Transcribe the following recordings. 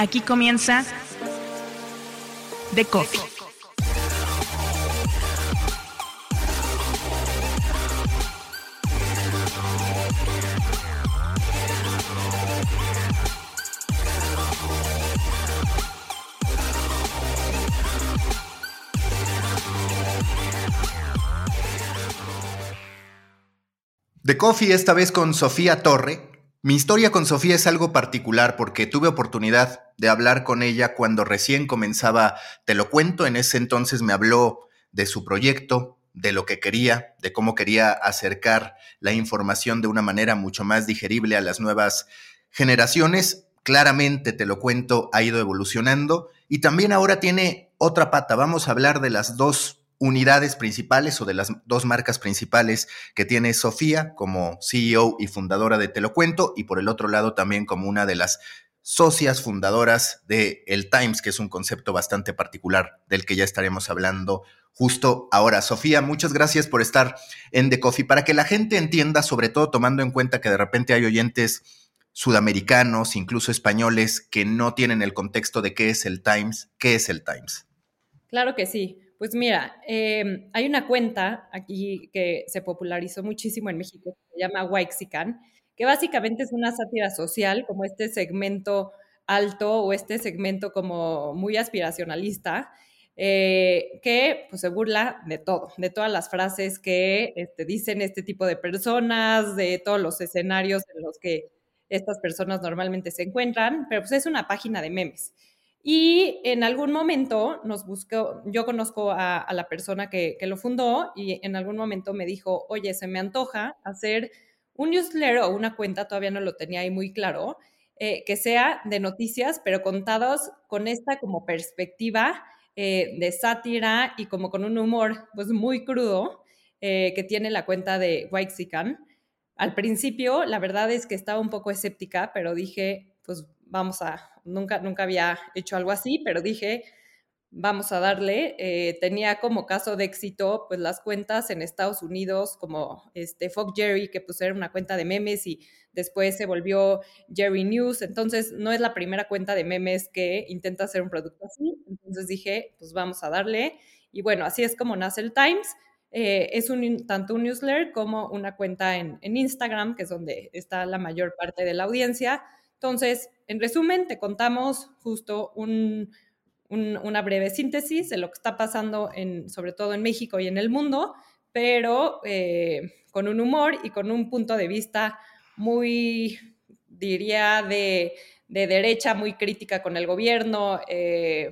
Aquí comienza The Coffee. Coffee esta vez con Sofía Torre, mi historia con Sofía es algo particular porque tuve oportunidad de hablar con ella cuando recién comenzaba Te lo cuento. En ese entonces me habló de su proyecto, de lo que quería, de cómo quería acercar la información de una manera mucho más digerible a las nuevas generaciones. Claramente, te lo cuento, ha ido evolucionando y también ahora tiene otra pata. Vamos a hablar de las dos unidades principales o de las dos marcas principales que tiene Sofía como CEO y fundadora de Te lo cuento y por el otro lado también como una de las socias fundadoras de El Times, que es un concepto bastante particular del que ya estaremos hablando justo ahora. Sofía, muchas gracias por estar en The Coffee. Para que la gente entienda, sobre todo tomando en cuenta que de repente hay oyentes sudamericanos, incluso españoles, que no tienen el contexto de qué es el Times, ¿qué es el Times? Claro que sí. Pues mira, em, hay una cuenta aquí que se popularizó muchísimo en México, que se llama Waxican, que básicamente es una sátira social, como este segmento alto o este segmento como muy aspiracionalista, eh, que pues, se burla de todo, de todas las frases que este, dicen este tipo de personas, de todos los escenarios en los que estas personas normalmente se encuentran, pero pues es una página de memes. Y en algún momento nos buscó, yo conozco a, la persona que, lo fundó y en algún momento me dijo, oye, se me antoja hacer un newsletter o una cuenta, todavía no lo tenía ahí muy claro, eh, que sea de noticias, pero contados con esta como perspectiva eh, de sátira y como con un humor pues muy crudo eh, que tiene la cuenta de Waxican. Al principio, la verdad es que estaba un poco escéptica, pero dije, pues vamos a, nunca, nunca había hecho algo así, pero dije, vamos a darle. Eh, tenía como caso de éxito, pues las cuentas en Estados Unidos, como este Fox Jerry, que pues era una cuenta de memes y después se volvió Jerry News. Entonces, no es la primera cuenta de memes que intenta hacer un producto así. Entonces dije, pues vamos a darle. Y bueno, así es como nace el Times. Eh, es un, tanto un newsletter como una cuenta en, en Instagram, que es donde está la mayor parte de la audiencia entonces, en resumen, te contamos justo una breve síntesis de lo que está pasando, en, sobre todo en México y en el mundo, pero eh, con un humor y con un punto de vista muy, diría, de, derecha, muy crítica con el gobierno. Eh,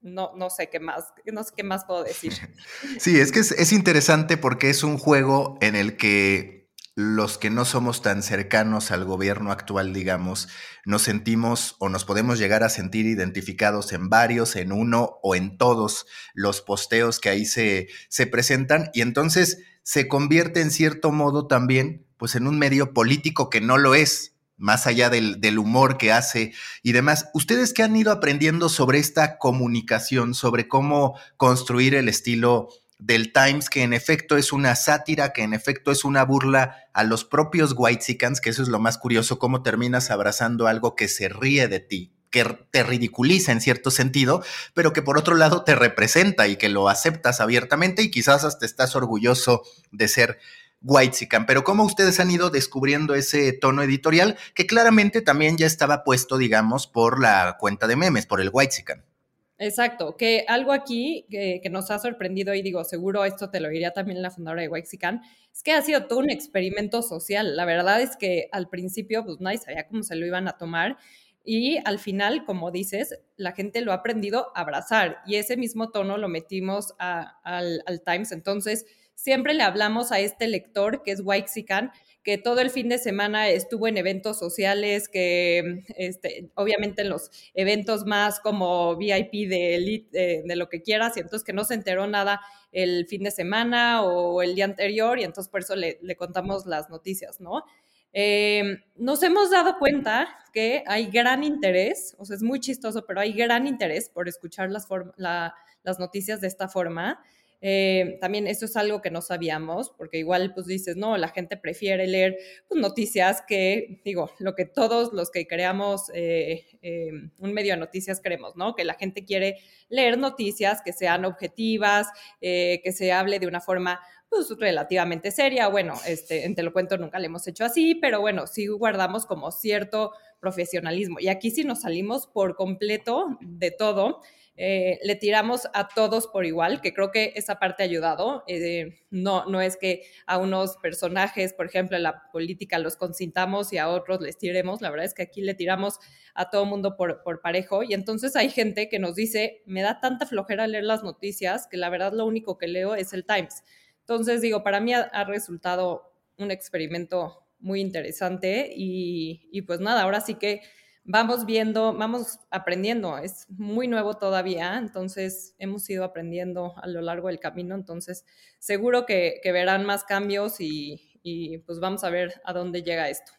no, no, sé qué más, no sé qué más puedo decir. Sí, es que es interesante porque es un juego en el que los que no somos tan cercanos al gobierno actual, digamos, nos sentimos o nos podemos llegar a sentir identificados en varios, en uno o en todos los posteos que ahí se, se presentan y entonces se convierte en cierto modo también pues en un medio político que no lo es, más allá del, del, humor que hace y demás. Ustedes que han ido aprendiendo sobre esta comunicación, sobre cómo construir el estilo del Times, que en efecto es una sátira, que en efecto es una burla a los propios Whitesicans, que eso es lo más curioso, cómo terminas abrazando algo que se ríe de ti, que te ridiculiza en cierto sentido, pero que por otro lado te representa y que lo aceptas abiertamente y quizás hasta estás orgulloso de ser Whitesican. Pero cómo ustedes han ido descubriendo ese tono editorial que claramente también ya estaba puesto, digamos, por la cuenta de memes, por el Whitesican. Exacto, que algo aquí que, nos ha sorprendido y digo, seguro esto te lo diría también la fundadora de Waxican, es que ha sido todo un experimento social. La verdad es que al principio pues nadie sabía cómo se lo iban a tomar. y al final, como dices, la gente lo ha aprendido a abrazar y ese mismo tono lo metimos al, al Times. Entonces, siempre le hablamos a este lector que es Waxican, que todo el fin de semana estuvo en eventos sociales, que este, obviamente en los eventos más como VIP de elite, de lo que quieras, y entonces que no se enteró nada el fin de semana o el día anterior, y entonces por eso le, contamos las noticias, ¿no? Eh, nos hemos dado cuenta que hay gran interés, o sea, es muy chistoso, pero hay gran interés por escuchar las, las noticias de esta forma. Eh, también eso es algo que no sabíamos, porque igual pues dices, no, la gente prefiere leer pues, noticias que, digo, lo que todos los que creamos eh, eh, un medio de noticias creemos, ¿no? Que la gente quiere leer noticias que sean objetivas, que se hable de una forma pues relativamente seria. Bueno, este, en Te lo cuento nunca le hemos hecho así, pero bueno, sí guardamos como cierto profesionalismo. Y aquí sí nos salimos por completo de todo. Eh, le tiramos a todos por igual, que creo que esa parte ha ayudado. Eh, no, no es que a unos personajes, por ejemplo, en la política los consintamos y a otros les tiremos. La verdad es que aquí le tiramos a todo mundo por, por parejo. Y entonces hay gente que nos dice, me da tanta flojera leer las noticias que la verdad lo único que leo es el Times. Entonces digo, para mí ha, resultado un experimento muy interesante y, y pues nada, ahora sí que vamos viendo, vamos aprendiendo. Es muy nuevo todavía, entonces hemos ido aprendiendo a lo largo del camino, entonces seguro que, verán más cambios y, y pues vamos a ver a dónde llega esto.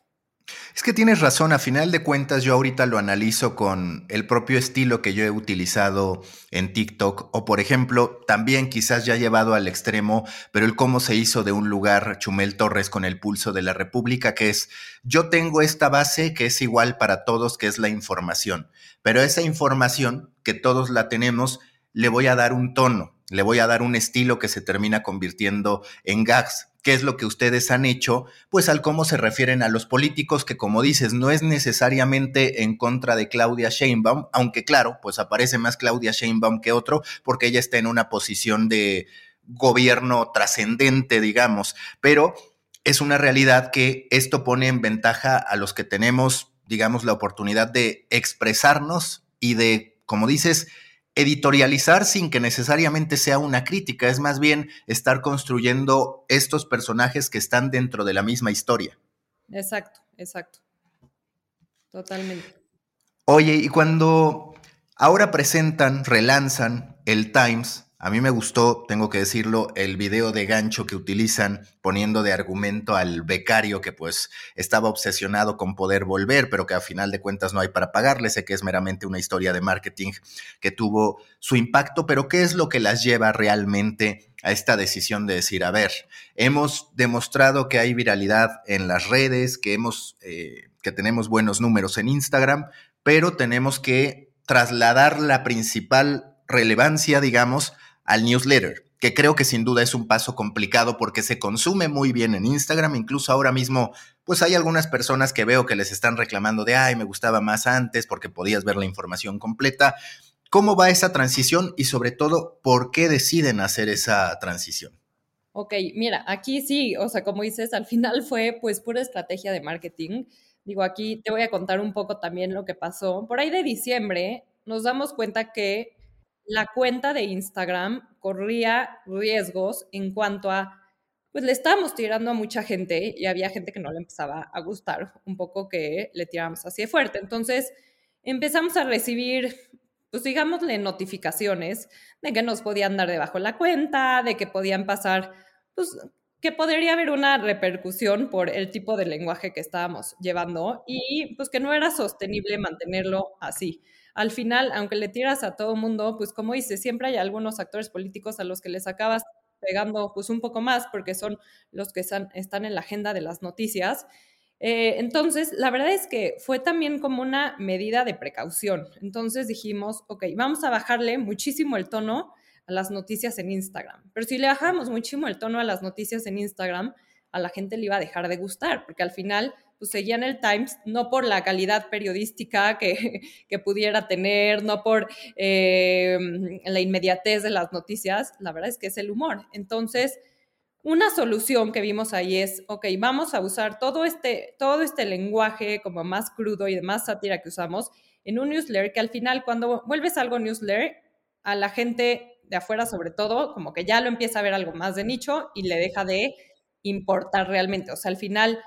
Es que tienes razón, a final de cuentas yo ahorita lo analizo con el propio estilo que yo he utilizado en TikTok o por ejemplo también quizás ya llevado al extremo, pero el cómo se hizo de un lugar Chumel Torres con el pulso de la República, que es yo tengo esta base que es igual para todos, que es la información, pero esa información que todos la tenemos, le voy a dar un tono, le voy a dar un estilo que se termina convirtiendo en gags qué es lo que ustedes han hecho, pues al cómo se refieren a los políticos, que como dices, no es necesariamente en contra de Claudia Sheinbaum, aunque claro, pues aparece más Claudia Sheinbaum que otro, porque ella está en una posición de gobierno trascendente, digamos, pero es una realidad que esto pone en ventaja a los que tenemos, digamos, la oportunidad de expresarnos y de, como dices, editorializar sin que necesariamente sea una crítica, es más bien estar construyendo estos personajes que están dentro de la misma historia. Exacto, exacto. Totalmente. Oye, y cuando ahora presentan, relanzan el Times, a mí me gustó, tengo que decirlo, el video de gancho que utilizan poniendo de argumento al becario que pues estaba obsesionado con poder volver, pero que a final de cuentas no hay para pagarle. Sé que es meramente una historia de marketing que tuvo su impacto, pero ¿qué es lo que las lleva realmente a esta decisión de decir, a ver, hemos demostrado que hay viralidad en las redes, que hemos, eh, que tenemos buenos números en Instagram, pero tenemos que trasladar la principal relevancia, digamos, al newsletter, que creo que sin duda es un paso complicado porque se consume muy bien en Instagram, incluso ahora mismo, pues hay algunas personas que veo que les están reclamando de, ay, me gustaba más antes porque podías ver la información completa. ¿Cómo va esa transición y sobre todo, por qué deciden hacer esa transición? Ok, mira, aquí sí, o sea, como dices, al final fue pues pura estrategia de marketing. Digo, aquí te voy a contar un poco también lo que pasó. Por ahí de diciembre nos damos cuenta que la cuenta de Instagram corría riesgos en cuanto a, pues le estábamos tirando a mucha gente y había gente que no le empezaba a gustar un poco que le tiramos así de fuerte. Entonces empezamos a recibir, pues digámosle, notificaciones de que nos podían dar debajo la cuenta, de que podían pasar, pues que podría haber una repercusión por el tipo de lenguaje que estábamos llevando y pues que no era sostenible mantenerlo así al final, aunque le tiras a todo mundo, pues como dices, siempre hay algunos actores políticos a los que les acabas pegando pues un poco más porque son los que están, están en la agenda de las noticias. Eh, entonces, la verdad es que fue también como una medida de precaución. Entonces dijimos, ok, vamos a bajarle muchísimo el tono a las noticias en Instagram. Pero si le bajamos muchísimo el tono a las noticias en Instagram, a la gente le iba a dejar de gustar, porque al final pues seguían el Times, no por la calidad periodística que, pudiera tener, no por eh, la inmediatez de las noticias, la verdad es que es el humor. Entonces, una solución que vimos ahí es, ok, vamos a usar todo este, todo este lenguaje como más crudo y de más sátira que usamos en un newsletter que al final cuando vuelves algo newsletter, a la gente de afuera sobre todo, como que ya lo empieza a ver algo más de nicho y le deja de importar realmente. O sea, al final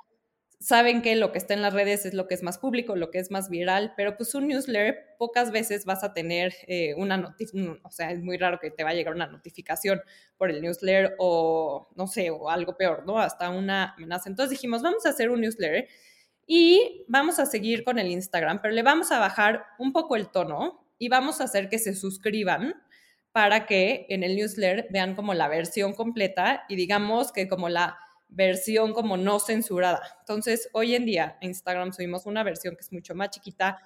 saben que lo que está en las redes es lo que es más público, lo que es más viral, pero pues un newsletter pocas veces vas a tener eh, una notificación, o sea, es muy raro que te va a llegar una notificación por el newsletter o no sé, o algo peor, ¿no? Hasta una amenaza. Entonces dijimos, vamos a hacer un newsletter y vamos a seguir con el Instagram, pero le vamos a bajar un poco el tono y vamos a hacer que se suscriban para que en el newsletter vean como la versión completa y digamos que como la versión como no censurada. Entonces, hoy en día en Instagram subimos una versión que es mucho más chiquita,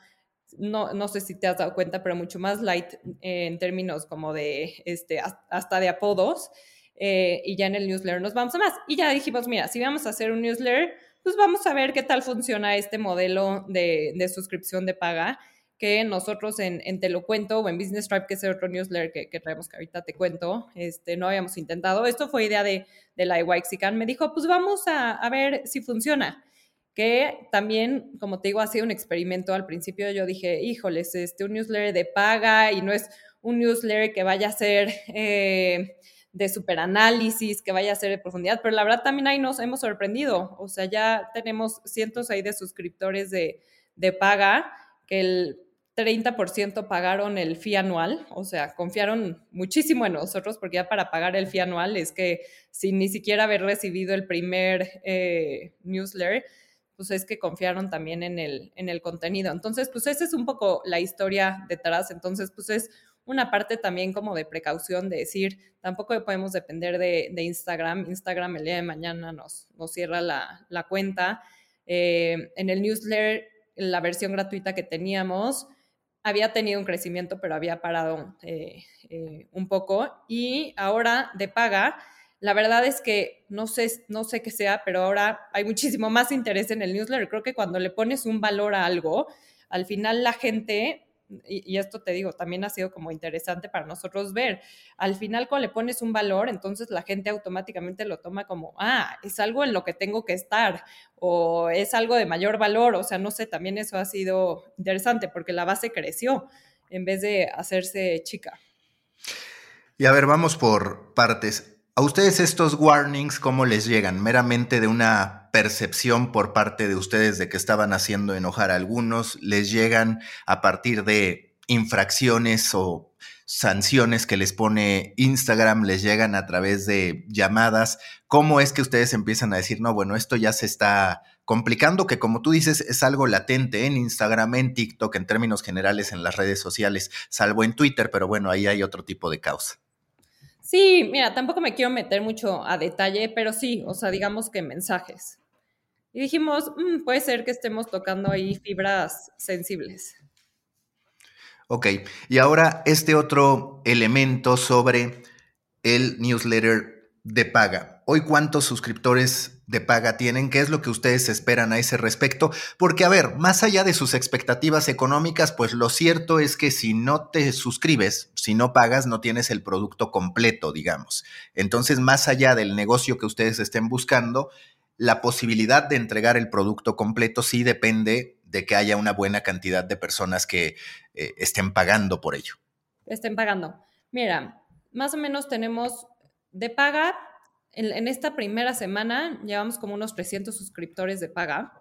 no, no sé si te has dado cuenta, pero mucho más light en términos como de, este, hasta de apodos. Eh, y ya en el newsletter nos vamos a más. Y ya dijimos, mira, si vamos a hacer un newsletter, pues vamos a ver qué tal funciona este modelo de, de suscripción de paga que nosotros en, en, Te lo cuento o en Business Tribe, que es otro newsletter que, que, traemos que ahorita te cuento, este, no habíamos intentado. Esto fue idea de, de la Waxican. Me dijo, pues vamos a, a, ver si funciona. Que también, como te digo, ha sido un experimento. Al principio yo dije, híjoles, este, un newsletter de paga y no es un newsletter que vaya a ser eh, de superanálisis, que vaya a ser de profundidad, pero la verdad también ahí nos hemos sorprendido. O sea, ya tenemos cientos ahí de suscriptores de, de paga que el 30% pagaron el fee anual, o sea, confiaron muchísimo en nosotros porque ya para pagar el fee anual es que sin ni siquiera haber recibido el primer eh, newsletter, pues es que confiaron también en el, en el contenido. Entonces, pues esa es un poco la historia detrás. Entonces, pues es una parte también como de precaución de decir, tampoco podemos depender de, Instagram. Instagram el día de mañana nos, cierra la, la cuenta. Eh, en el newsletter, la versión gratuita que teníamos, había tenido un crecimiento, pero había parado eh, eh, un poco. Y ahora de paga, la verdad es que no sé, no sé qué sea, pero ahora hay muchísimo más interés en el newsletter. Creo que cuando le pones un valor a algo, al final la gente y, esto te digo, también ha sido como interesante para nosotros ver. Al final, cuando le pones un valor, entonces la gente automáticamente lo toma como, ah, es algo en lo que tengo que estar o es algo de mayor valor. O sea, no sé, también eso ha sido interesante porque la base creció en vez de hacerse chica. Y a ver, vamos por partes. ¿A ustedes estos warnings cómo les llegan? ¿Meramente de una percepción por parte de ustedes de que estaban haciendo enojar a algunos? ¿Les llegan a partir de infracciones o sanciones que les pone Instagram? ¿Les llegan a través de llamadas? ¿Cómo es que ustedes empiezan a decir, no, bueno, esto ya se está complicando, que como tú dices es algo latente en Instagram, en TikTok, en términos generales en las redes sociales, salvo en Twitter, pero bueno, ahí hay otro tipo de causa. Sí, mira, tampoco me quiero meter mucho a detalle, pero sí, o sea, digamos que mensajes. Y dijimos, mm, puede ser que estemos tocando ahí fibras sensibles. Ok, y ahora este otro elemento sobre el newsletter de paga. Hoy, ¿cuántos suscriptores de paga tienen, qué es lo que ustedes esperan a ese respecto, porque a ver, más allá de sus expectativas económicas, pues lo cierto es que si no te suscribes, si no pagas, no tienes el producto completo, digamos. Entonces, más allá del negocio que ustedes estén buscando, la posibilidad de entregar el producto completo sí depende de que haya una buena cantidad de personas que eh, estén pagando por ello. Estén pagando. Mira, más o menos tenemos de pagar en, esta primera semana llevamos como unos 300 suscriptores de paga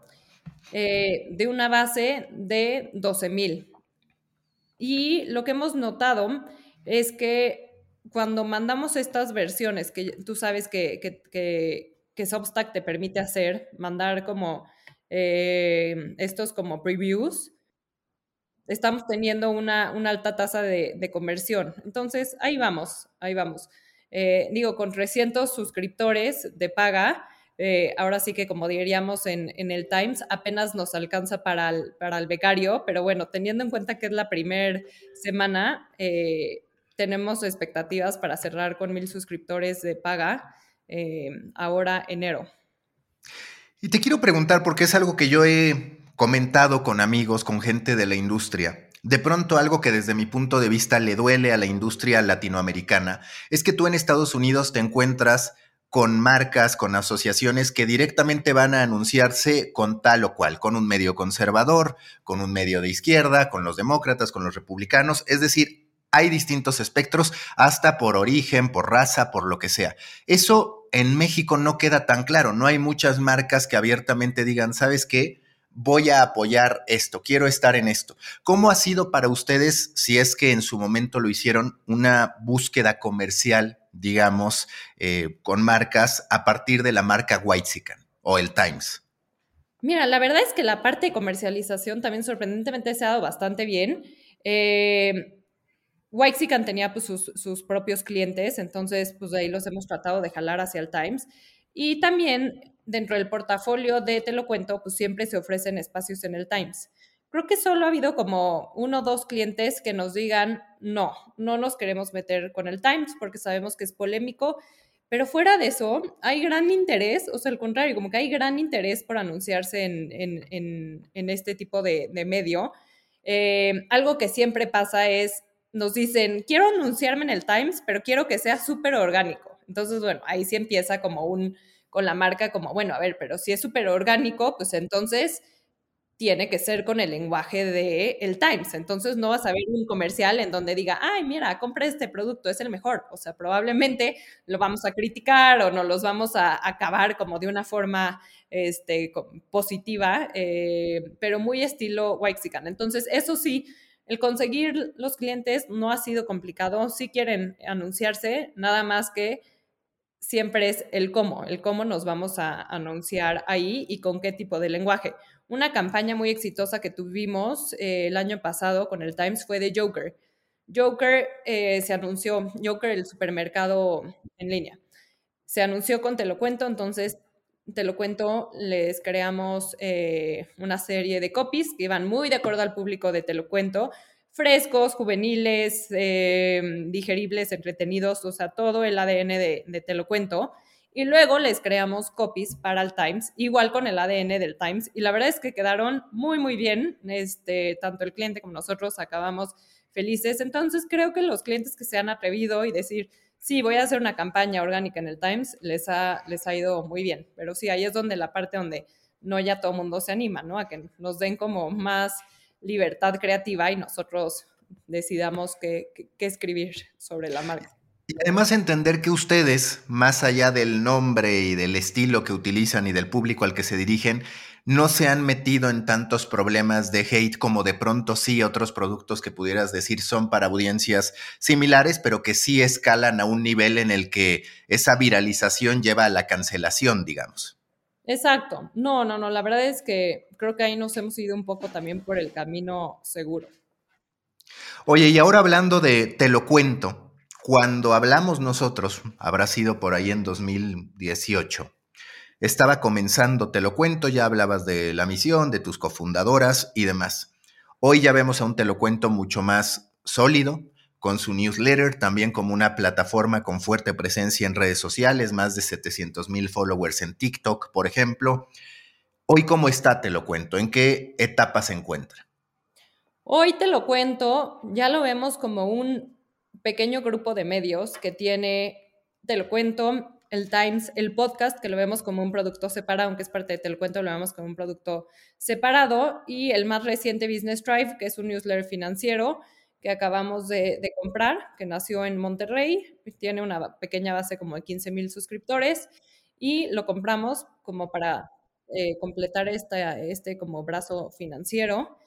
eh, de una base de 12 mil. Y lo que hemos notado es que cuando mandamos estas versiones, que tú sabes que, que, Substack te permite hacer, mandar como eh, estos como previews, estamos teniendo una, alta tasa de, de, conversión. Entonces, ahí vamos, ahí vamos. Eh, digo, con 300 suscriptores de paga, eh, ahora sí que como diríamos en, el Times, apenas nos alcanza para el, para el becario, pero bueno, teniendo en cuenta que es la primera semana, eh, tenemos expectativas para cerrar con mil suscriptores de paga ahora enero. Y te quiero preguntar, porque es algo que yo he comentado con amigos, con gente de la industria. De pronto algo que desde mi punto de vista le duele a la industria latinoamericana es que tú en Estados Unidos te encuentras con marcas, con asociaciones que directamente van a anunciarse con tal o cual, con un medio conservador, con un medio de izquierda, con los demócratas, con los republicanos. Es decir, hay distintos espectros, hasta por origen, por raza, por lo que sea. Eso en México no queda tan claro. No hay muchas marcas que abiertamente digan, ¿sabes qué? Voy a apoyar esto, quiero estar en esto. ¿Cómo ha sido para ustedes, si es que en su momento lo hicieron, una búsqueda comercial digamos, eh, con marcas a partir de la marca Whitezican o el Times? Mira, la verdad es que la parte de comercialización también sorprendentemente se ha dado bastante bien. Eh, Whitezican tenía pues, sus, propios clientes, entonces pues de ahí los hemos tratado de jalar hacia el Times. Y también dentro del portafolio de Te lo cuento, pues siempre se ofrecen espacios en el Times. Creo que solo ha habido como uno o dos clientes que nos digan, no, no nos queremos meter con el Times porque sabemos que es polémico, pero fuera de eso, hay gran interés, o sea, al contrario, como que hay gran interés por anunciarse en, este tipo de, medio. Eh, algo que siempre pasa es, nos dicen, quiero anunciarme en el Times, pero quiero que sea súper orgánico. Entonces, bueno, ahí sí empieza como un, con la marca, como, bueno, a ver, pero si es súper orgánico, pues entonces tiene que ser con el lenguaje de el Times. Entonces no vas a ver un comercial en donde diga, ay, mira, compra este producto, es el mejor. O sea, probablemente lo vamos a criticar o no los vamos a acabar como de una forma este, positiva, eh, pero muy estilo Waxican. Entonces, eso sí, el conseguir los clientes no ha sido complicado. Si quieren anunciarse, nada más que siempre es el cómo, el cómo nos vamos a anunciar ahí y con qué tipo de lenguaje. Una campaña muy exitosa que tuvimos eh, el año pasado con el Times fue de Joker. Joker eh, se anunció, Joker el supermercado en línea. Se anunció con Te lo cuento, entonces Te lo cuento, les creamos eh, una serie de copies que iban muy de acuerdo al público de Te lo cuento, frescos, juveniles, digeribles, entretenidos, o sea, todo el ADN de, de Te lo cuento y luego les creamos copies para el Times, igual con el ADN del Times. Y la verdad es que quedaron muy, muy bien. Este, tanto el cliente como nosotros acabamos felices. Entonces creo que los clientes que se han atrevido y decir, sí, voy a hacer una campaña orgánica en el Times, les ha, les ha ido muy bien. Pero sí, ahí es donde la parte donde no ya todo el mundo se anima, ¿no? A que nos den como más libertad creativa y nosotros decidamos qué escribir sobre la marca. Y además entender que ustedes, más allá del nombre y del estilo que utilizan y del público al que se dirigen, no se han metido en tantos problemas de hate como de pronto sí otros productos que pudieras decir son para audiencias similares, pero que sí escalan a un nivel en el que esa viralización lleva a la cancelación, digamos. Exacto. No, no, no. La verdad es que creo que ahí nos hemos ido un poco también por el camino seguro. Oye, y ahora hablando de te lo cuento, cuando hablamos nosotros, habrá sido por ahí en 2018, estaba comenzando, te lo cuento, ya hablabas de la misión, de tus cofundadoras y demás. Hoy ya vemos a un te lo cuento mucho más sólido, con su newsletter, también como una plataforma con fuerte presencia en redes sociales, más de 700 mil followers en TikTok, por ejemplo. Hoy, ¿cómo está? Te lo cuento. ¿En qué etapa se encuentra? Hoy te lo cuento, ya lo vemos como un pequeño grupo de medios que tiene, te lo cuento, el Times, el podcast, que lo vemos como un producto separado, aunque es parte de Te lo cuento, lo vemos como un producto separado, y el más reciente Business Drive, que es un newsletter financiero que acabamos de, comprar, que nació en Monterrey, tiene una pequeña base como de 15 mil suscriptores, y lo compramos como para eh, completar esta, este como brazo financiero.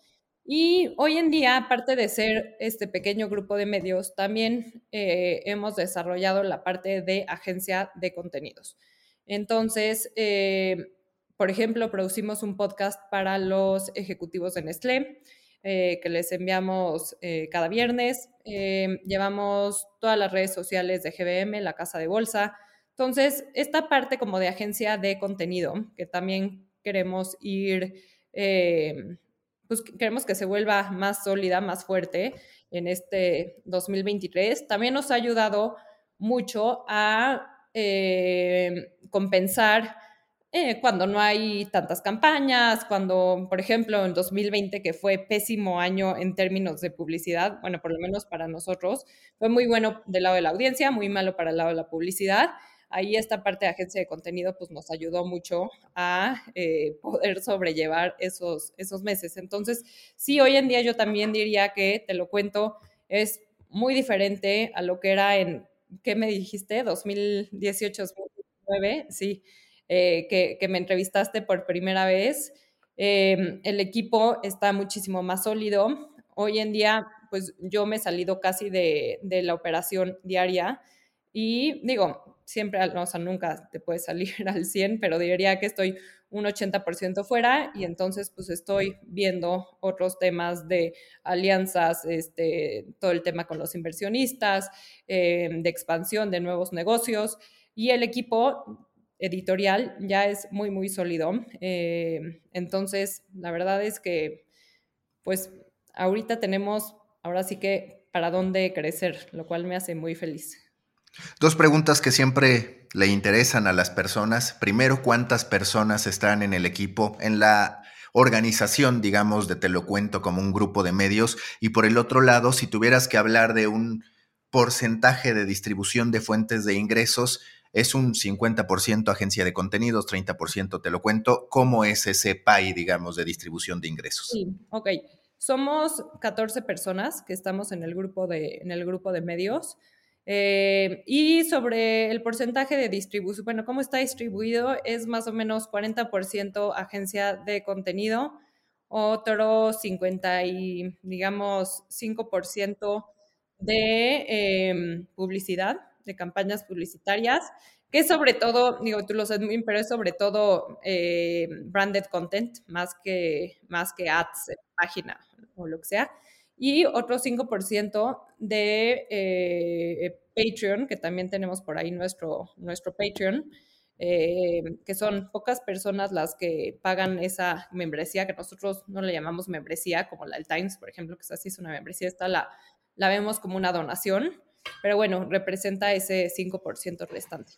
Y hoy en día, aparte de ser este pequeño grupo de medios, también eh, hemos desarrollado la parte de agencia de contenidos. Entonces, eh, por ejemplo, producimos un podcast para los ejecutivos de Nestlé, eh, que les enviamos cada viernes. llevamos todas las redes sociales de GBM, la casa de bolsa. Entonces, esta parte como de agencia de contenido, que también queremos ir pues queremos que se vuelva más sólida, más fuerte en este 2023. También nos ha ayudado mucho a eh, compensar eh, cuando no hay tantas campañas, cuando, por ejemplo, en 2020, que fue pésimo año en términos de publicidad, bueno, por lo menos para nosotros, fue muy bueno del lado de la audiencia, muy malo para el lado de la publicidad. ahí esta parte de agencia de contenido pues nos ayudó mucho a eh, poder sobrellevar esos, esos meses. Entonces, sí, hoy en día yo también diría que, te lo cuento, es muy diferente a lo que era en, ¿qué me dijiste? 2018, 2019, sí, eh, que, que, me entrevistaste por primera vez. Em, el equipo está muchísimo más sólido. Hoy en día, pues yo me he salido casi de, de la operación diaria y digo, siempre, o sea, nunca te puedes salir al 100, pero diría que estoy un 80% fuera y entonces pues estoy viendo otros temas de alianzas, este, todo el tema con los inversionistas, eh, de expansión de nuevos negocios y el equipo editorial ya es muy, muy sólido. Eh, entonces, la verdad es que pues ahorita tenemos, ahora sí que para dónde crecer, lo cual me hace muy feliz. Dos preguntas que siempre le interesan a las personas. Primero, ¿cuántas personas están en el equipo, en la organización, digamos, de Te lo cuento como un grupo de medios? Y por el otro lado, si tuvieras que hablar de un porcentaje de distribución de fuentes de ingresos, es un 50% agencia de contenidos, 30% te lo cuento. ¿Cómo es ese PAI, digamos, de distribución de ingresos? Sí, ok. Somos 14 personas que estamos en el grupo de, en el grupo de medios. Eh, y sobre el porcentaje de distribución, bueno, ¿cómo está distribuido? Es más o menos 40% agencia de contenido, otro 50 y, digamos, 5% de em, publicidad, de campañas publicitarias, que sobre todo, digo, tú lo sabes muy bien, pero es sobre todo eh, branded content, más que, más que ads página o lo que sea. Y otro 5% de eh, Patreon, que también tenemos por ahí nuestro, nuestro Patreon, eh, que son pocas personas las que pagan esa membresía, que nosotros no le llamamos membresía, como la del Times, por ejemplo, que es así, es una membresía, esta la, la vemos como una donación, pero bueno, representa ese 5% restante.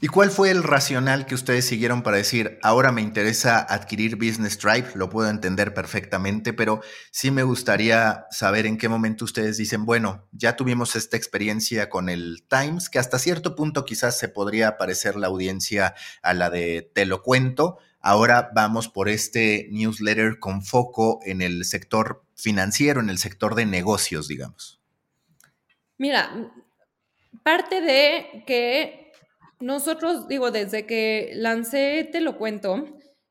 ¿Y cuál fue el racional que ustedes siguieron para decir, ahora me interesa adquirir Business Drive? Lo puedo entender perfectamente, pero sí me gustaría saber en qué momento ustedes dicen, bueno, ya tuvimos esta experiencia con el Times, que hasta cierto punto quizás se podría parecer la audiencia a la de Te lo cuento. Ahora vamos por este newsletter con foco en el sector financiero, en el sector de negocios, digamos. Mira, parte de que nosotros, digo, desde que lancé Te lo cuento,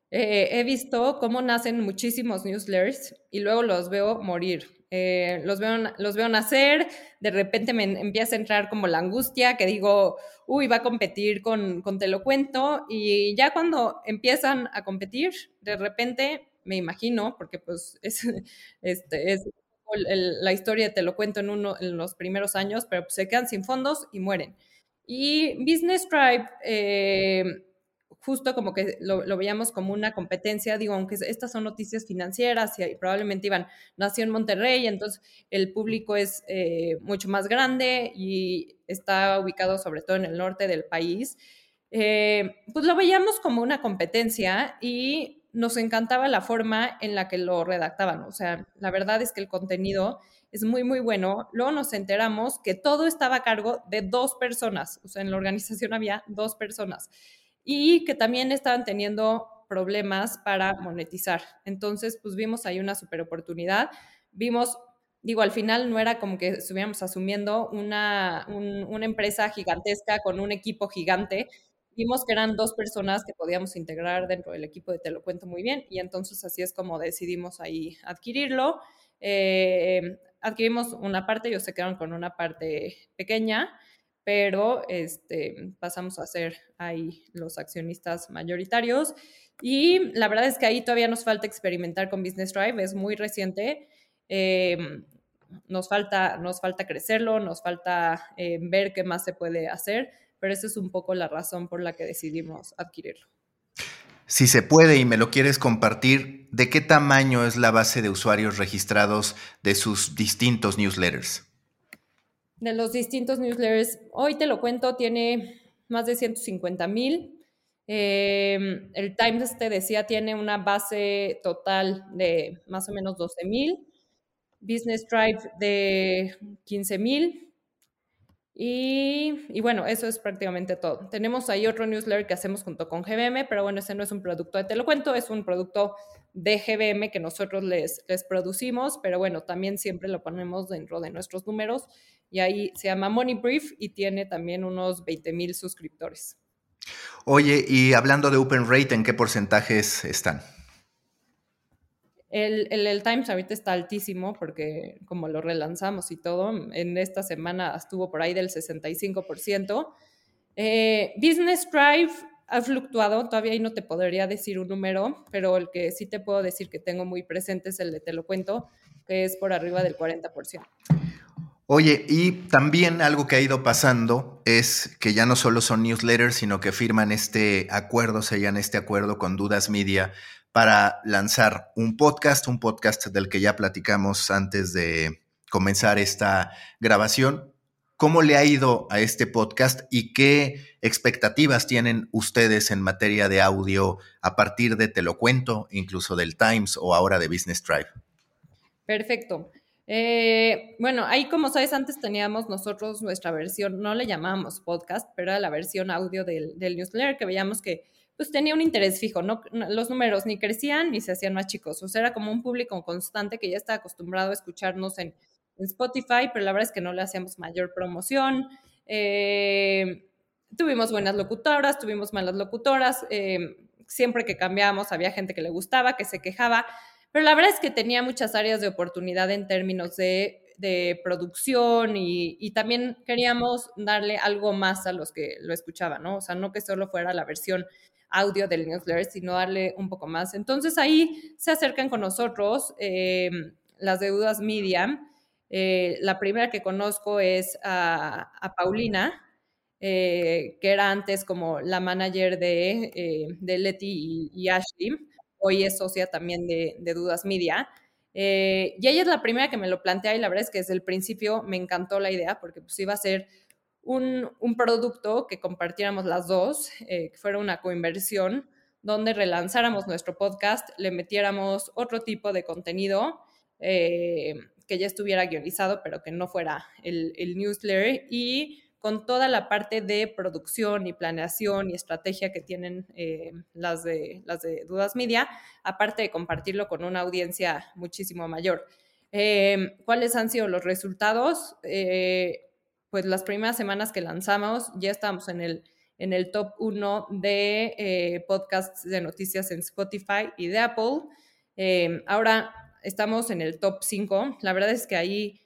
eh, he visto cómo nacen muchísimos newsletters y luego los veo morir. Eh, los, veo, los veo nacer, de repente me empieza a entrar como la angustia que digo, uy, va a competir con, con Te lo cuento y ya cuando empiezan a competir, de repente me imagino, porque pues es, este, es la historia Te lo cuento en, uno, en los primeros años, pero pues se quedan sin fondos y mueren. Y Business Tribe, eh, justo como que lo, veíamos como una competencia, digo, aunque estas son noticias financieras y probablemente iban, nació en Monterrey, entonces el público es eh, mucho más grande y está ubicado sobre todo en el norte del país, eh, pues lo veíamos como una competencia y nos encantaba la forma en la que lo redactaban. O sea, la verdad es que el contenido es muy, muy bueno. Luego nos enteramos que todo estaba a cargo de dos personas, o sea, en la organización había dos personas y que también estaban teniendo problemas para monetizar. Entonces, pues vimos ahí una super oportunidad. Vimos, digo, al final no era como que estuviéramos asumiendo una, una empresa gigantesca con un equipo gigante. Vimos que eran dos personas que podíamos integrar dentro del equipo de Te lo cuento muy bien y entonces así es como decidimos ahí adquirirlo. Eh, adquirimos una parte, ellos se quedaron con una parte pequeña, pero este, pasamos a ser ahí los accionistas mayoritarios. Y la verdad es que ahí todavía nos falta experimentar con Business Drive, es muy reciente. Em, nos, falta, nos falta crecerlo, nos falta eh, ver qué más se puede hacer, pero esa es un poco la razón por la que decidimos adquirirlo. Si se puede y me lo quieres compartir, ¿de qué tamaño es la base de usuarios registrados de sus distintos newsletters? De los distintos newsletters, hoy te lo cuento, tiene más de 150 mil. Em, el Times, te decía, tiene una base total de más o menos 12 mil. Business Drive de 15 mil. Y, bueno, eso es prácticamente todo. Tenemos ahí otro newsletter que hacemos junto con GBM, pero bueno, ese no es un producto de Te lo cuento, es un producto de GBM que nosotros les, les producimos, pero bueno, también siempre lo ponemos dentro de nuestros números y ahí se llama Money Brief y tiene también unos 20 mil suscriptores. Oye, y hablando de Open Rate, ¿en qué porcentajes están? El, el, Times ahorita está altísimo porque como lo relanzamos y todo, en esta semana estuvo por ahí del 65%. Eh, Business Drive ha fluctuado, todavía ahí no te podría decir un número, pero el que sí te puedo decir que tengo muy presente es el de Te lo cuento, que es por arriba del 40%. Oye, y también algo que ha ido pasando es que ya no solo son newsletters, sino que firman este acuerdo, sellan este acuerdo con Dudas Media para lanzar un podcast, un podcast del que ya platicamos antes de comenzar esta grabación. ¿Cómo le ha ido a este podcast y qué expectativas tienen ustedes en materia de audio a partir de Te lo cuento, incluso del Times o ahora de Business Drive? Perfecto. Eh, bueno, ahí como sabes, antes teníamos nosotros nuestra versión, no le llamábamos podcast, pero era la versión audio del, del newsletter que veíamos que pues tenía un interés fijo, no, los números ni crecían ni se hacían más chicos, o sea, era como un público constante que ya está acostumbrado a escucharnos en, Spotify, pero la verdad es que no le hacíamos mayor promoción. Eh, tuvimos buenas locutoras, tuvimos malas locutoras, eh, siempre que cambiábamos había gente que le gustaba, que se quejaba, pero la verdad es que tenía muchas áreas de oportunidad en términos de, producción y, y, también queríamos darle algo más a los que lo escuchaban, ¿no? O sea, no que solo fuera la versión audio del newsletter, sino darle un poco más. Entonces ahí se acercan con nosotros eh, las deudas media. Eh, la primera que conozco es a, Paulina, eh, que era antes como la manager de, de Leti y, Ashley. Hoy es socia también de, de Dudas Media. y ella es la primera que me lo plantea y la verdad es que desde el principio me encantó la idea porque pues iba a ser un, producto que compartiéramos las dos, eh, que fuera una coinversión, donde relanzáramos nuestro podcast, le metiéramos otro tipo de contenido eh, que ya estuviera guionizado, pero que no fuera el, newsletter y con toda la parte de producción y planeación y estrategia que tienen eh, las, de, las de Dudas Media, aparte de compartirlo con una audiencia muchísimo mayor. ¿Cuáles han sido los resultados? Pues las primeras semanas que lanzamos ya estábamos en el, en el top 1 de eh, podcasts de noticias en Spotify y de Apple. Em, ahora estamos en el top 5. La verdad es que ahí,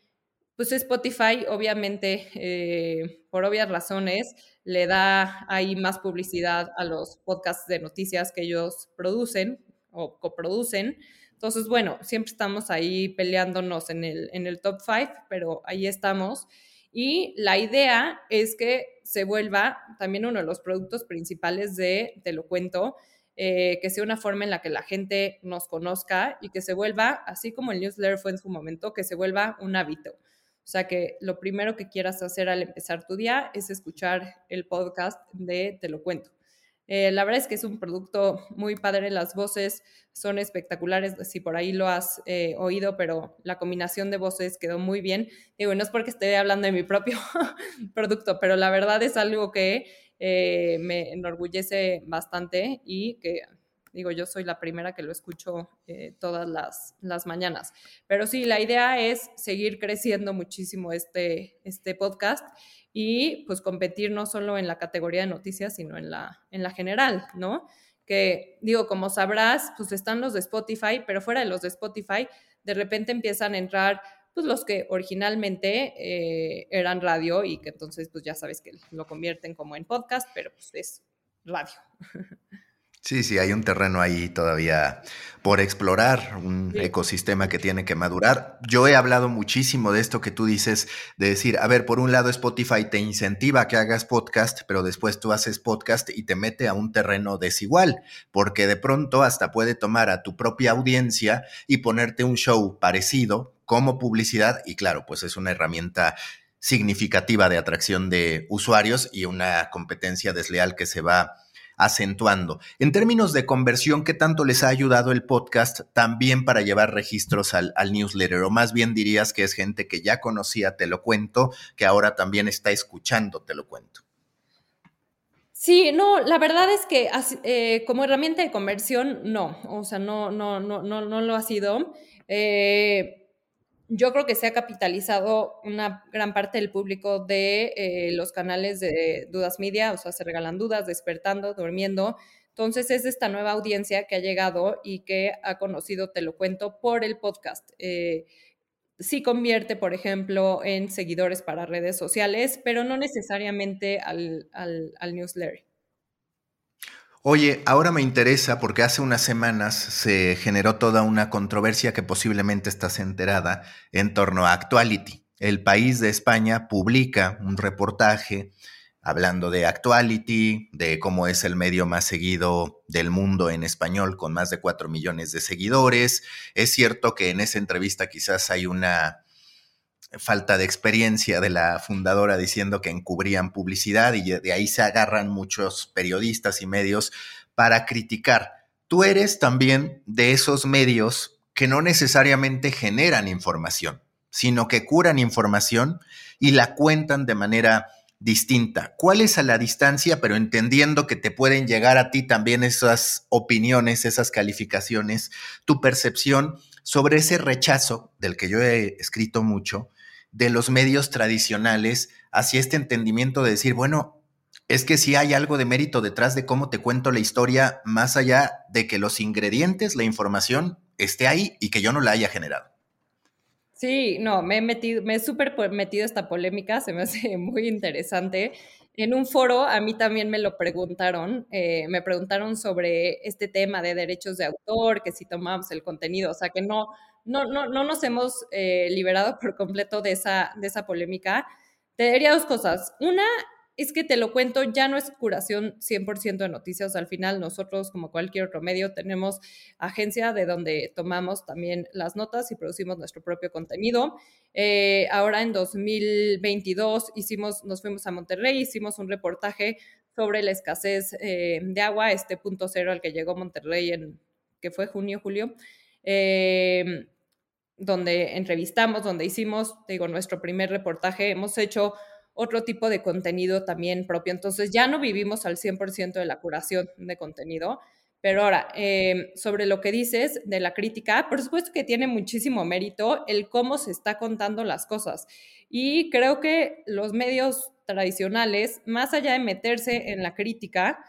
pues Spotify, obviamente, eh, por obvias razones, le da ahí más publicidad a los podcasts de noticias que ellos producen o coproducen. Entonces, bueno, siempre estamos ahí peleándonos en el, en el top 5, pero ahí estamos. Y la idea es que se vuelva también uno de los productos principales de Te lo cuento, eh, que sea una forma en la que la gente nos conozca y que se vuelva, así como el newsletter fue en su momento, que se vuelva un hábito. O sea, que lo primero que quieras hacer al empezar tu día es escuchar el podcast de Te lo cuento. Eh, la verdad es que es un producto muy padre, las voces son espectaculares, si por ahí lo has eh, oído, pero la combinación de voces quedó muy bien. Y bueno, es porque esté hablando de mi propio producto, pero la verdad es algo que eh, me enorgullece bastante y que digo, yo soy la primera que lo escucho todas las, las, mañanas. Pero sí, la idea es seguir creciendo muchísimo este, este podcast y pues competir no solo en la categoría de noticias, sino en la, en la general, ¿no? Que digo, como sabrás, pues están los de Spotify, pero fuera de los de Spotify, de repente empiezan a entrar pues los que originalmente eh, eran radio y que entonces pues ya sabes que lo convierten como en podcast, pero pues es radio. Sí, sí, hay un terreno ahí todavía por explorar, un ecosistema que tiene que madurar. Yo he hablado muchísimo de esto que tú dices, de decir, a ver, por un lado Spotify te incentiva a que hagas podcast, pero después tú haces podcast y te mete a un terreno desigual, porque de pronto hasta puede tomar a tu propia audiencia y ponerte un show parecido como publicidad y claro, pues es una herramienta significativa de atracción de usuarios y una competencia desleal que se va acentuando. En términos de conversión, ¿qué tanto les ha ayudado el podcast también para llevar registros al, newsletter? O más bien dirías que es gente que ya conocía Te lo cuento, que ahora también está escuchando Te lo cuento. Sí, no, la verdad es que eh, como herramienta de conversión, no, o sea, no, no, no, no, no lo ha sido. Eh, yo creo que se ha capitalizado una gran parte del público de eh, los canales de Dudas Media, o sea, se regalan dudas, despertando, durmiendo. Entonces es esta nueva audiencia que ha llegado y que ha conocido, te lo cuento, por el podcast. Eh, sí convierte, por ejemplo, en seguidores para redes sociales, pero no necesariamente al, al newsletter. Oye, ahora me interesa porque hace unas semanas se generó toda una controversia que posiblemente estás enterada en torno a Actuality. El país de España publica un reportaje hablando de Actuality, de cómo es el medio más seguido del mundo en español, con más de 4 millones de seguidores. Es cierto que en esa entrevista quizás hay una falta de experiencia de la fundadora diciendo que encubrían publicidad y de ahí se agarran muchos periodistas y medios para criticar. Tú eres también de esos medios que no necesariamente generan información, sino que curan información y la cuentan de manera distinta. ¿Cuál es a la distancia, pero entendiendo que te pueden llegar a ti también esas opiniones, esas calificaciones, tu percepción sobre ese rechazo del que yo he escrito mucho de los medios tradicionales hacia este entendimiento de decir, bueno, es que si hay algo de mérito detrás de cómo te cuento la historia, más allá de que los ingredientes, la información esté ahí y que yo no la haya generado. Sí, no, me he metido, me he súper metido esta polémica, se me hace muy interesante. En un foro a mí también me lo preguntaron, eh, me preguntaron sobre este tema de derechos de autor, que si tomamos el contenido, o sea que no, no, no, no nos hemos eh, liberado por completo de esa, de esa polémica. Te diría dos cosas. Una es que te lo cuento, ya no es curación 100% de noticias. Al final, nosotros, como cualquier otro medio, tenemos agencia de donde tomamos también las notas y producimos nuestro propio contenido. Eh, ahora, en 2022, hicimos, nos fuimos a Monterrey, hicimos un reportaje sobre la escasez eh, de agua, este punto cero al que llegó Monterrey en, que fue junio, julio. Donde entrevistamos, donde hicimos, digo, nuestro primer reportaje, hemos hecho otro tipo de contenido también propio. Entonces ya no vivimos al 100% de la curación de contenido. Pero ahora, em, sobre lo que dices de la crítica, por supuesto que tiene muchísimo mérito el cómo se está contando las cosas. Y creo que los medios tradicionales, más allá de meterse en la crítica,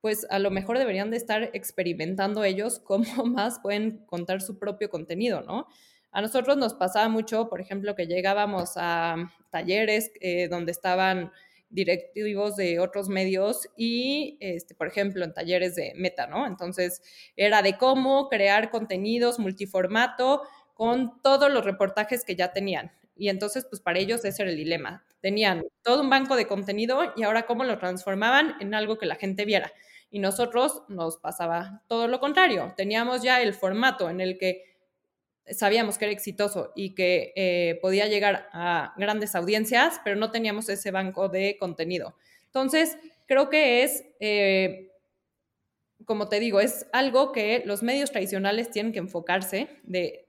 pues a lo mejor deberían de estar experimentando ellos cómo más pueden contar su propio contenido, ¿no? A nosotros nos pasaba mucho, por ejemplo, que llegábamos a talleres eh, donde estaban directivos de otros medios y, este, por ejemplo, en talleres de Meta, ¿no? Entonces, era de cómo crear contenidos multiformato con todos los reportajes que ya tenían. Y entonces, pues para ellos ese era el dilema. Tenían todo un banco de contenido y ahora cómo lo transformaban en algo que la gente viera. Y nosotros nos pasaba todo lo contrario. Teníamos ya el formato en el que sabíamos que era exitoso y que eh, podía llegar a grandes audiencias, pero no teníamos ese banco de contenido. Entonces, creo que es, eh, como te digo, es algo que los medios tradicionales tienen que enfocarse de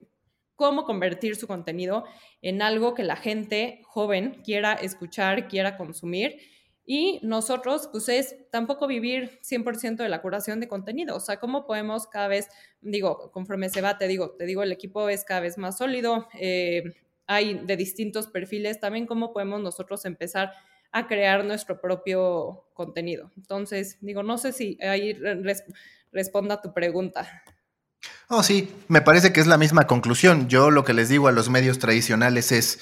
cómo convertir su contenido en algo que la gente joven quiera escuchar, quiera consumir y nosotros, pues es tampoco vivir 100% de la curación de contenido. O sea, cómo podemos cada vez, digo, conforme se va, te digo, te digo, el equipo es cada vez más sólido, eh, hay de distintos perfiles, también cómo podemos nosotros empezar a crear nuestro propio contenido. Entonces, digo, no sé si ahí responda a tu pregunta. Oh, sí, me parece que es la misma conclusión. Yo lo que les digo a los medios tradicionales es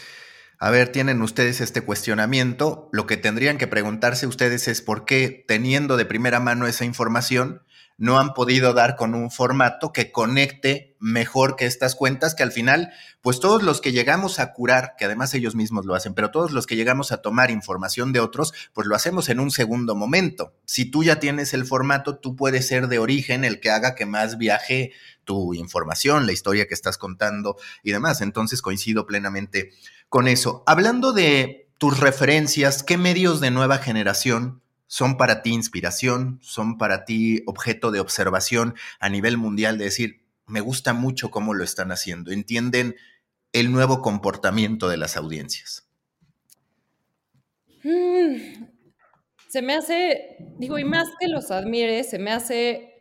a ver, tienen ustedes este cuestionamiento, lo que tendrían que preguntarse ustedes es por qué, teniendo de primera mano esa información, no han podido dar con un formato que conecte mejor que estas cuentas, que al final, pues todos los que llegamos a curar, que además ellos mismos lo hacen, pero todos los que llegamos a tomar información de otros, pues lo hacemos en un segundo momento. Si tú ya tienes el formato, tú puedes ser de origen el que haga que más viaje tu información, la historia que estás contando y demás. Entonces coincido plenamente con eso. Hablando de tus referencias, ¿qué medios de nueva generación son para ti inspiración, son para ti objeto de observación a nivel mundial, de decir, me gusta mucho cómo lo están haciendo, entienden el nuevo comportamiento de las audiencias. Mm, se me hace, digo, y más que los admire, se me hace,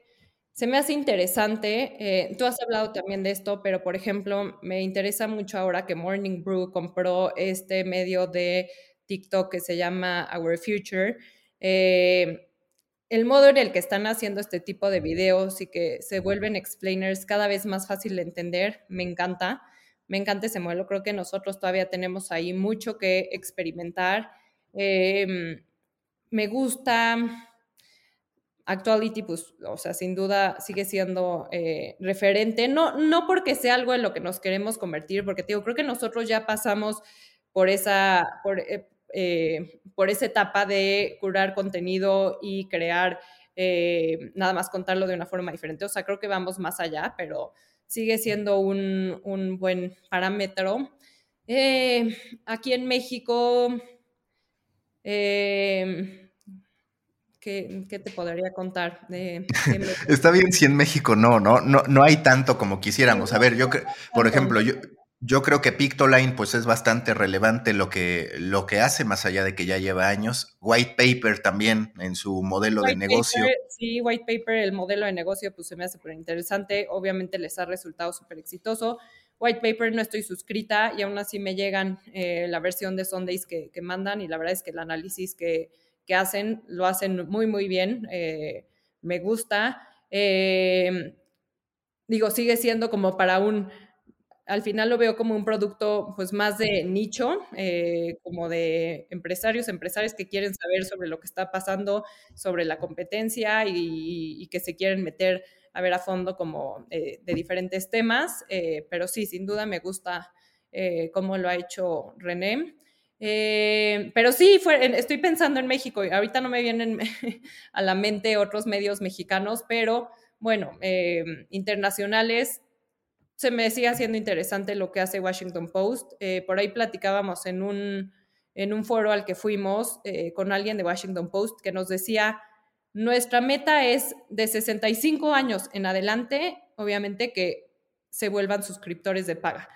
se me hace interesante. Eh, tú has hablado también de esto, pero por ejemplo, me interesa mucho ahora que Morning Brew compró este medio de TikTok que se llama Our Future eh, el modo en el que están haciendo este tipo de videos y que se vuelven explainers cada vez más fácil de entender, me encanta. Me encanta ese modelo. Creo que nosotros todavía tenemos ahí mucho que experimentar. Em, me gusta. Actuality, pues, o sea, sin duda sigue siendo eh, referente. No, no porque sea algo en lo que nos queremos convertir, porque digo, creo que nosotros ya pasamos por esa, por, eh, eh, por esa etapa de curar contenido y crear, nada más contarlo de una forma diferente. O sea, creo que vamos más allá, pero sigue siendo un, buen parámetro. Aquí en México, ¿qué, te podría contar? Está bien si en México no, no, no, no hay tanto como quisiéramos. A ver, yo, por ejemplo, yo, yo creo que Pictoline pues es bastante relevante lo que, lo que hace, más allá de que ya lleva años. White Paper también en su modelo de negocio. sí, White Paper, el modelo de negocio pues se me hace súper interesante. Obviamente les ha resultado súper exitoso. White Paper no estoy suscrita y aún así me llegan eh, la versión de Sundays que, que, mandan y la verdad es que el análisis que, que hacen lo hacen muy, muy bien. Eh, me gusta. Eh, digo, sigue siendo como para un al final lo veo como un producto pues más de nicho, eh, como de empresarios, empresarios que quieren saber sobre lo que está pasando, sobre la competencia y, que se quieren meter a ver a fondo como de diferentes temas, pero sí, sin duda me gusta cómo lo ha hecho René. Pero sí, estoy pensando en México ahorita no me vienen a la mente otros medios mexicanos, pero bueno, internacionales se me sigue haciendo interesante lo que hace Washington Post. Eh, por ahí platicábamos en un, en un foro al que fuimos eh, con alguien de Washington Post que nos decía, nuestra meta es de 65 años en adelante, obviamente que se vuelvan suscriptores de paga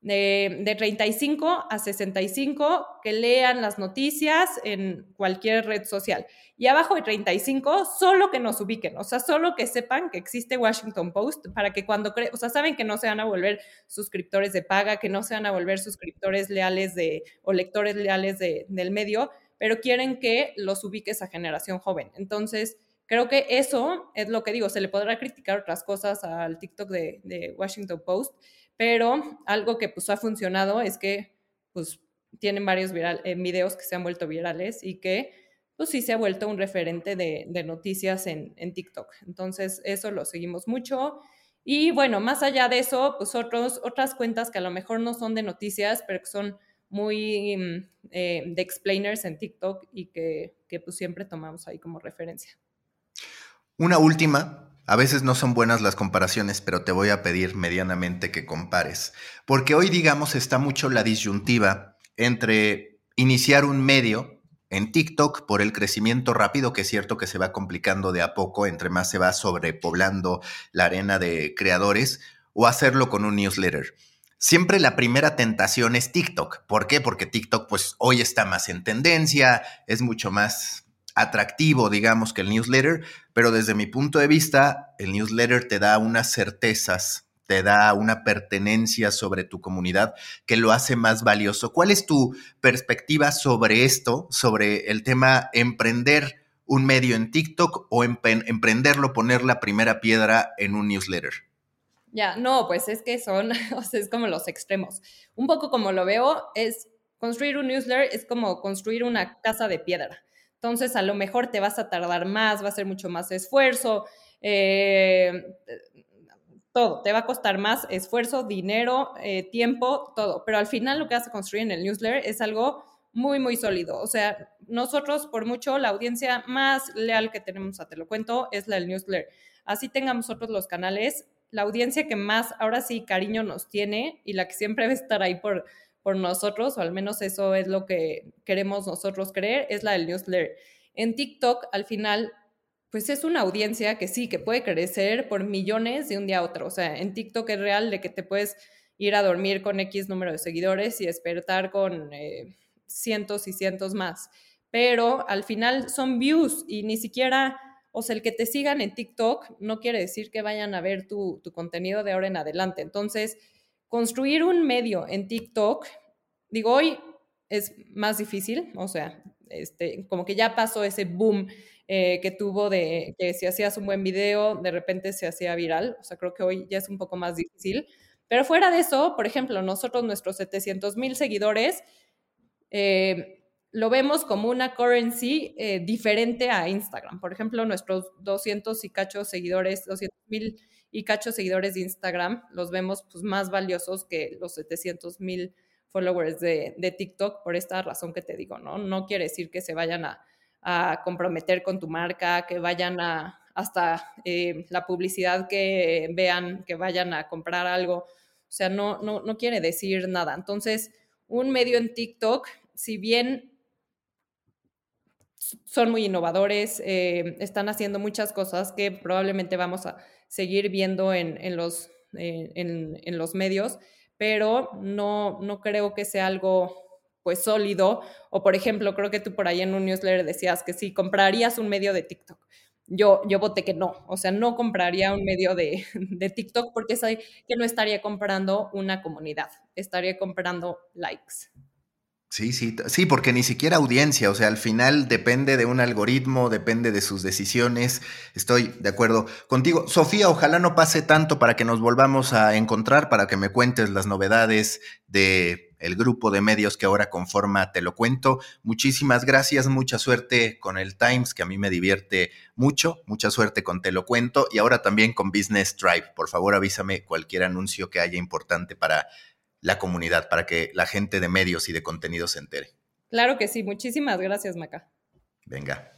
de, 35 a 65 que lean las noticias en cualquier red social. Y abajo de 35, solo que nos ubiquen, o sea, solo que sepan que existe Washington Post para que cuando, o sea, saben que no se van a volver suscriptores de paga, que no se van a volver suscriptores leales de, o lectores leales de, del medio, pero quieren que los ubique esa generación joven. Entonces, creo que eso es lo que digo, se le podrá criticar otras cosas al TikTok de, de Washington Post, pero algo que pues ha funcionado es que pues tienen varios eh, videos que se han vuelto virales y que pues sí se ha vuelto un referente de, noticias en, TikTok. Entonces eso lo seguimos mucho. Y bueno, más allá de eso, pues otros, otras cuentas que a lo mejor no son de noticias, pero que son muy mm, eh, de explainers en TikTok y que, que pues siempre tomamos ahí como referencia. Una última, a veces no son buenas las comparaciones, pero te voy a pedir medianamente que compares, porque hoy, digamos, está mucho la disyuntiva entre iniciar un medio en TikTok por el crecimiento rápido, que es cierto que se va complicando de a poco, entre más se va sobrepoblando la arena de creadores, o hacerlo con un newsletter. Siempre la primera tentación es TikTok. ¿Por qué? Porque TikTok pues hoy está más en tendencia, es mucho más atractivo, digamos, que el newsletter, pero desde mi punto de vista, el newsletter te da unas certezas, te da una pertenencia sobre tu comunidad que lo hace más valioso. ¿Cuál es tu perspectiva sobre esto, sobre el tema emprender un medio en TikTok o emprenderlo, poner la primera piedra en un newsletter? Ya, no, pues es que son, es como los extremos. Un poco como lo veo, es construir un newsletter, es como construir una casa de piedra. Entonces, a lo mejor te vas a tardar más, va a ser mucho más esfuerzo, eh, todo, te va a costar más esfuerzo, dinero, eh, tiempo, todo. Pero al final lo que vas a construir en el newsletter es algo muy, muy sólido. O sea, nosotros, por mucho, la audiencia más leal que tenemos a Te lo cuento es la del newsletter. Así tengamos nosotros los canales, la audiencia que más, ahora sí, cariño nos tiene y la que siempre va a estar ahí por por nosotros, o al menos eso es lo que queremos nosotros creer, es la del newsletter. en TikTok al final pues es una audiencia que sí, que puede crecer por millones de un día a otro. O sea, en TikTok es real de que te puedes ir a dormir con X número de seguidores y despertar con eh, cientos y cientos más. Pero al final son views y ni siquiera, o sea, el que te sigan en TikTok no quiere decir que vayan a ver tu, tu contenido de ahora en adelante. Entonces, construir un medio en TikTok, digo, hoy es más difícil, o sea, este, como que ya pasó ese boom eh, que tuvo de que si hacías un buen video, de repente se hacía viral. O sea, creo que hoy ya es un poco más difícil. Pero fuera de eso, por ejemplo, nosotros, nuestros 700 mil seguidores, eh, lo vemos como una currency eh, diferente a Instagram. Por ejemplo, nuestros 200 y cachos seguidores, 200 mil y cachos seguidores de Instagram, los vemos pues, más valiosos que los 700 mil followers de, de, TikTok por esta razón que te digo, ¿no? No quiere decir que se vayan a, a comprometer con tu marca, que vayan a hasta eh, la publicidad que vean, que vayan a comprar algo. O sea, no, no, no quiere decir nada. Entonces, un medio en TikTok, si bien son muy innovadores, eh, están haciendo muchas cosas que probablemente vamos a seguir viendo en, en los, eh, en, en, los medios, pero no, no creo que sea algo pues sólido. O por ejemplo, creo que tú por ahí en un newsletter decías que si comprarías un medio de TikTok. Yo, yo voté que no, o sea, no compraría un medio de, de TikTok porque sé que no estaría comprando una comunidad, estaría comprando likes. Sí, sí, sí, porque ni siquiera audiencia, o sea, al final depende de un algoritmo, depende de sus decisiones. Estoy de acuerdo contigo. Sofía, ojalá no pase tanto para que nos volvamos a encontrar, para que me cuentes las novedades de el grupo de medios que ahora conforma Te lo cuento. Muchísimas gracias, mucha suerte con el Times, que a mí me divierte mucho, mucha suerte con Te lo cuento y ahora también con Business Drive. Por favor, avísame cualquier anuncio que haya importante para la comunidad, para que la gente de medios y de contenido se entere. Claro que sí, muchísimas gracias, Maca. Venga.